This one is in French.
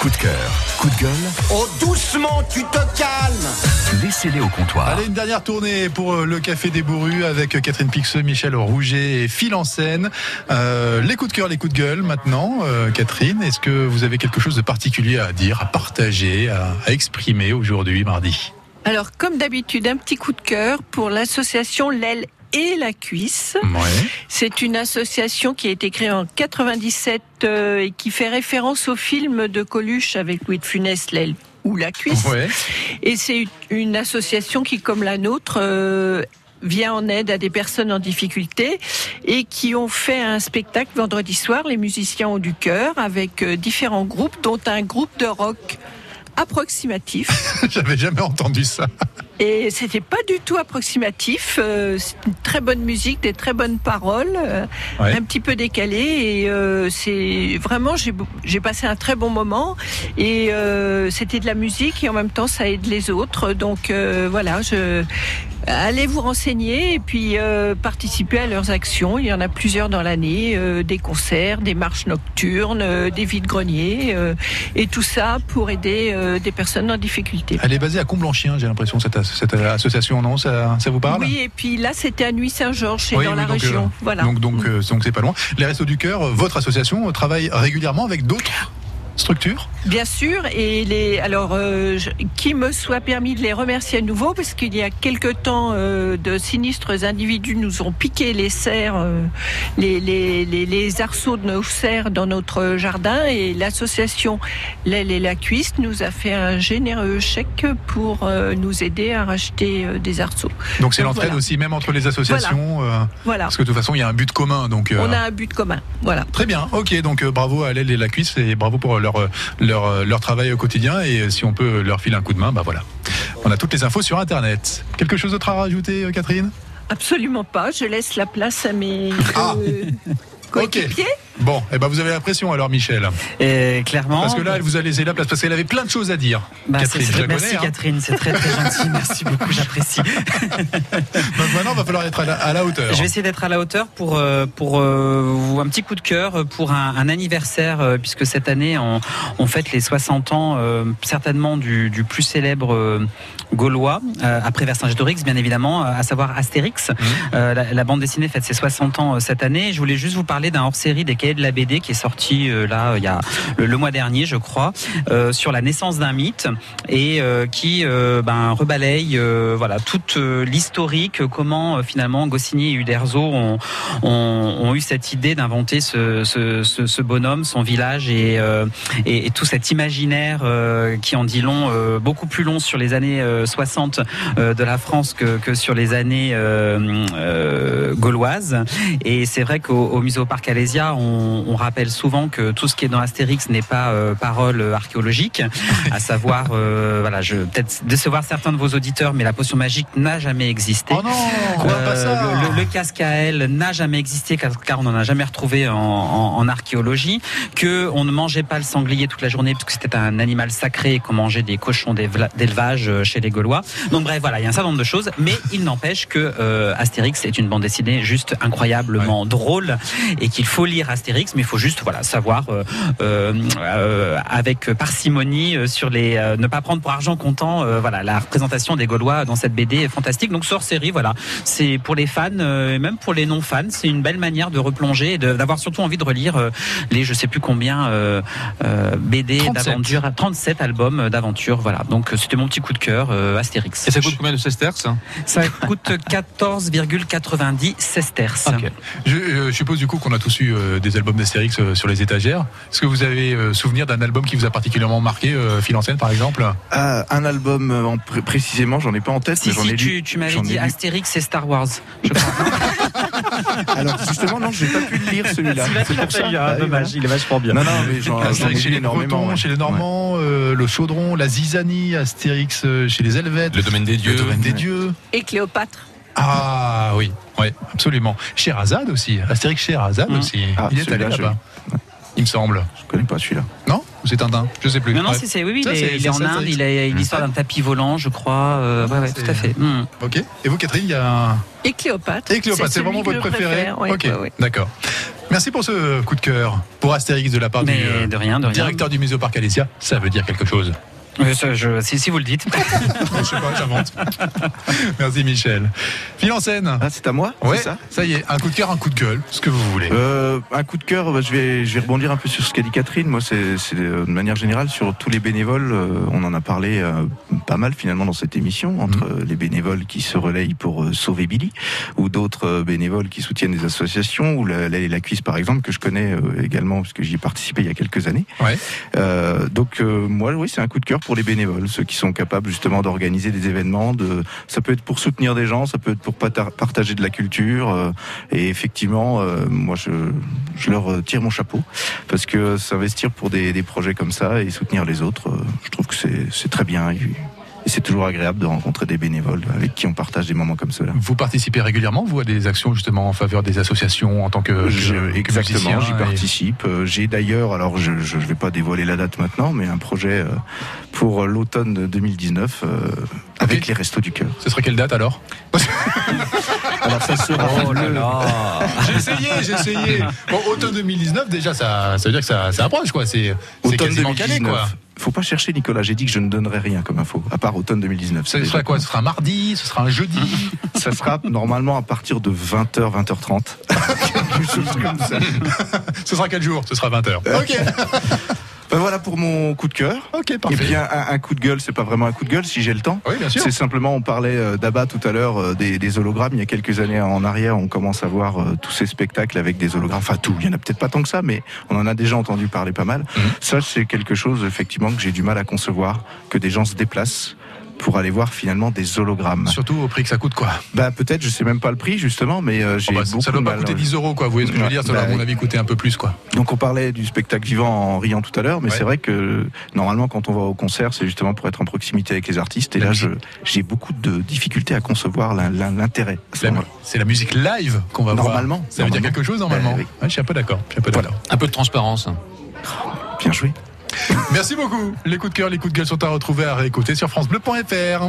Coup de cœur, coup de gueule, Oh, doucement, tu te calmes laissez-les au comptoir. Allez, une dernière tournée pour euh, le Café des Bourrus avec Catherine Pixeux, Michel Rouget et Phil en scène. Euh, les coups de cœur, les coups de gueule maintenant. Euh, Catherine, est-ce que vous avez quelque chose de particulier à dire, à partager, à, à exprimer aujourd'hui, mardi? Alors, comme d'habitude, un petit coup de cœur pour l'association L'aile et la cuisse. Ouais. C'est une association qui a été créée en 97 euh, et qui fait référence au film de Coluche avec Louis de Funès, L'aile ou la cuisse. Ouais. Et c'est une association qui, comme la nôtre, euh, vient en aide à des personnes en difficulté et qui ont fait un spectacle vendredi soir, les musiciens ont du cœur, avec euh, différents groupes, dont un groupe de rock approximatif. J'avais jamais entendu ça. Et c'était pas du tout approximatif. euh, c'est une très bonne musique, des très bonnes paroles, euh, Ouais. un petit peu décalé. Et euh, c'est vraiment, j'ai passé un très bon moment. Et c'était de la musique et en même temps, ça aide les autres. Donc voilà, je allez vous renseigner et puis euh, participer à leurs actions. Il y en a plusieurs dans l'année, euh, des concerts, des marches nocturnes, euh, des vides-greniers, et tout ça pour aider des personnes en difficulté. Elle est basée à Comblanchien, j'ai l'impression, cette, as- cette association, non? Ça, ça vous parle? Oui, et puis là, c'était à Nuit-Saint-Georges, c'est Oui, dans oui, la donc, région. voilà. Donc, donc, donc c'est pas loin. Les Restos du Cœur, votre association travaille régulièrement avec d'autres? Structures Bien sûr, et les alors euh, je- qui me soit permis de les remercier à nouveau parce qu'il y a quelque temps euh, de sinistres individus nous ont piqué les serres, euh, les, les, les, les arceaux de nos serres dans notre jardin et l'association L'aile et la cuisse nous a fait un généreux chèque pour euh, nous aider à racheter des arceaux. Donc c'est l'entraide voilà. aussi, même entre les associations, Voilà, parce que de toute façon, il y a un but commun. Donc, on a un but commun. Voilà. Très bien, ok, donc bravo à l'aile et la cuisse et bravo pour leur, euh, leur, euh, leur travail au quotidien et euh, si on peut leur filer un coup de main, bah voilà. On a toutes les infos sur Internet. Quelque chose d'autre à rajouter, euh, Catherine? Absolument pas. Je laisse la place à mes Ah. euh, coéquipiers. Bon, eh ben vous avez la pression alors, Michel. Et clairement. Parce que là, elle vous a laissé la place parce qu'elle avait plein de choses à dire. Bah, Catherine, c'est- je la merci connais, hein. Catherine, c'est très très gentil, merci beaucoup, j'apprécie. Donc maintenant, il va falloir être à la, à la hauteur. Je vais essayer d'être à la hauteur pour euh, pour euh, un petit coup de cœur pour un, un anniversaire euh, puisque cette année on, on fête les 60 ans euh, certainement du, du plus célèbre euh, gaulois euh, après Vercingétorix bien évidemment à savoir Astérix. Euh, la, la bande dessinée fête ses 60 ans euh, cette année. Je voulais juste vous parler d'un hors-série des de la BD qui est sorti euh, là il y a le, mois dernier je crois euh, sur la naissance d'un mythe et euh, qui euh, ben, rebalaye euh, voilà toute euh, l'historique, euh, comment euh, finalement Goscinny et Uderzo ont, eu cette idée d'inventer ce, bonhomme, son village et, euh, tout cet imaginaire euh, qui en dit long, euh, beaucoup plus long sur les années euh, 60 euh, de la France que, sur les années euh, euh, gauloises. Et c'est vrai qu'au au Parc Alésia, on, on rappelle souvent que tout ce qui est dans Astérix n'est pas euh, parole archéologique, à savoir, euh, voilà, je vais peut-être décevoir certains de vos auditeurs, mais la potion magique n'a jamais existé. Oh non, pas Euh, ça le, casque à elle n'a jamais existé car, car on n'en a jamais retrouvé en, en- en archéologie. Que on ne mangeait pas le sanglier toute la journée parce que c'était un animal sacré et qu'on mangeait des cochons d'élevage chez les Gaulois. Donc bref, voilà, il y a un certain nombre de choses, mais il n'empêche que euh, Astérix est une bande dessinée juste incroyablement drôle et qu'il faut lire Astérix, mais il faut juste voilà savoir euh, euh, euh, avec parcimonie sur les euh, ne pas prendre pour argent comptant euh, voilà la représentation des Gaulois dans cette BD est fantastique. Donc sort série voilà, c'est pour les fans euh, et même pour les non fans, c'est une belle manière de replonger et d'avoir surtout envie de relire euh, les je sais plus combien euh, euh, BD 37. d'aventure, 37 albums d'aventure voilà. Donc c'était mon petit coup de cœur euh, Astérix. Et ça coûte combien de sesterces Ça coûte 14,90 sesterces. Je, je suppose du coup qu'on a tous eu euh, des albums d'Astérix euh, sur les étagères. Est-ce que vous avez euh, souvenir d'un album qui vous a particulièrement marqué, euh, Phil en scène par exemple? Ah, un album euh, en pré- précisément, j'en ai pas en tête, Si, mais j'en si ai tu, lu. tu m'avais dit. Astérix et Star Wars. Je crois. Alors justement, non, j'ai pas pu le lire celui-là. Celui-là, C'est pour ça. Ah dommage, voilà. il est vachement bien. Non, non, mais ai Astérix chez les. Bretons, ouais. chez les Normands, euh, le Chaudron, la Zizanie, Astérix chez les Helvètes, Le domaine des dieux. le domaine des Ouais. dieux. Et Cléopâtre. Ah oui, ouais, absolument. Sherazade aussi, Astérix Sherazade Mm. aussi. Ah, Il est allé je- là-bas. Il me semble. Je connais pas celui-là. Non c'est Tintin Je sais plus. Non, non, Ouais. c'est, c'est- oui, oui, Ça, il est, il c'est est en ça, Inde, il a une histoire d'un tapis volant, je crois. euh, ouais, ouais, C'est- tout à fait. Hmm. Ok. Et vous, Catherine, il y a un. Et Cléopâtre. Et Cléopâtre, c'est vraiment votre préféré préfère, ouais, Ok, ouais, ouais. d'accord. Merci pour ce coup de cœur pour Astérix de la part Mais du euh, de rien, de rien. directeur du musée au Parc Alésia. Ça veut dire quelque chose. Euh, ça, je- si, si vous le dites. je sais pas, j'invente. Merci Michel. Phil en scène. Ah, c'est à moi Ouais, C'est ça ça y est, un coup de cœur, un coup de gueule, ce que vous voulez. Euh, un coup de cœur, bah, je, vais, je vais rebondir un peu sur ce qu'a dit Catherine. Moi, c'est euh, de manière générale sur tous les bénévoles. euh, on en a parlé euh, pas mal finalement dans cette émission, entre euh, les bénévoles qui se relayent pour euh, sauver Billy, ou d'autres euh, bénévoles qui soutiennent des associations, ou la, la, la cuisse par exemple, que je connais euh, également, parce que j'y ai participé il y a quelques années. Ouais. Euh, donc euh, moi, oui, c'est un coup de cœur pour les bénévoles, ceux qui sont capables justement d'organiser des événements. De, ça peut être pour soutenir des gens, ça peut être pour partager de la culture. euh, et effectivement, euh, moi, je, leur tire mon chapeau parce que s'investir pour des, projets comme ça et soutenir les autres, euh, je trouve que c'est très bien. C'est toujours agréable de rencontrer des bénévoles avec qui on partage des moments comme cela. Vous participez régulièrement, vous, à des actions justement en faveur des associations en tant que, que- Je- que exactement, j'y participe. Euh, J'ai d'ailleurs, alors je ne vais pas dévoiler la date maintenant, mais un projet euh, pour l'automne de 2019 euh, avec les Restos du Cœur. Ce serait quelle date alors? Alors ça sera Oh là là. J'ai essayé, j'ai essayé. Bon, automne 2019, déjà, ça, ça veut dire que ça, ça approche, quoi. C'est quasiment calé, 2019. quoi. Faut pas chercher Nicolas, j'ai dit que je ne donnerais rien comme info, à part automne 2019. Ce sera quoi Ce sera un mardi Ce sera un jeudi Ça sera normalement à partir de 20h, 20h30. Quelque chose comme ça. Ce sera quel jour Ce sera 20h. Ok, Ben voilà pour mon coup de cœur. ok, Et parfait. bien un, un coup de gueule, c'est pas vraiment un coup de gueule si j'ai le temps. Oui, bien sûr. C'est simplement, on parlait euh, d'Abba tout à l'heure, euh, des, des hologrammes. Il y a quelques années en arrière, on commence à voir euh, tous ces spectacles avec des hologrammes. Enfin, tout. Il y en a peut-être pas tant que ça, mais on en a déjà entendu parler pas mal. Mhm. Ça, c'est quelque chose, effectivement, que j'ai du mal à concevoir, que des gens se déplacent pour aller voir finalement des hologrammes. Surtout au prix que ça coûte, quoi. Bah peut-être, je sais même pas le prix justement, mais euh, j'ai Oh, bah, beaucoup ça doit pas mal. coûter 10 euros, quoi. Vous voyez ce que je veux dire? Ça doit, bah, à mon avis, coûter un peu plus, quoi. Donc on parlait du spectacle vivant en riant tout à l'heure, mais Ouais. c'est vrai que normalement quand on va au concert, c'est justement pour être en proximité avec les artistes. Et La là, j'ai beaucoup de difficultés à concevoir l'in- l'in- l'intérêt. C'est la musique live qu'on va voir. Normalement. Ça veut dire Normalement. quelque chose, normalement Euh, oui. Ouais, Je suis un peu Voilà. d'accord. Un peu de transparence. Bien joué. Merci beaucoup. Les coups de cœur, les coups de gueule sont à retrouver, à réécouter sur FranceBleu.fr.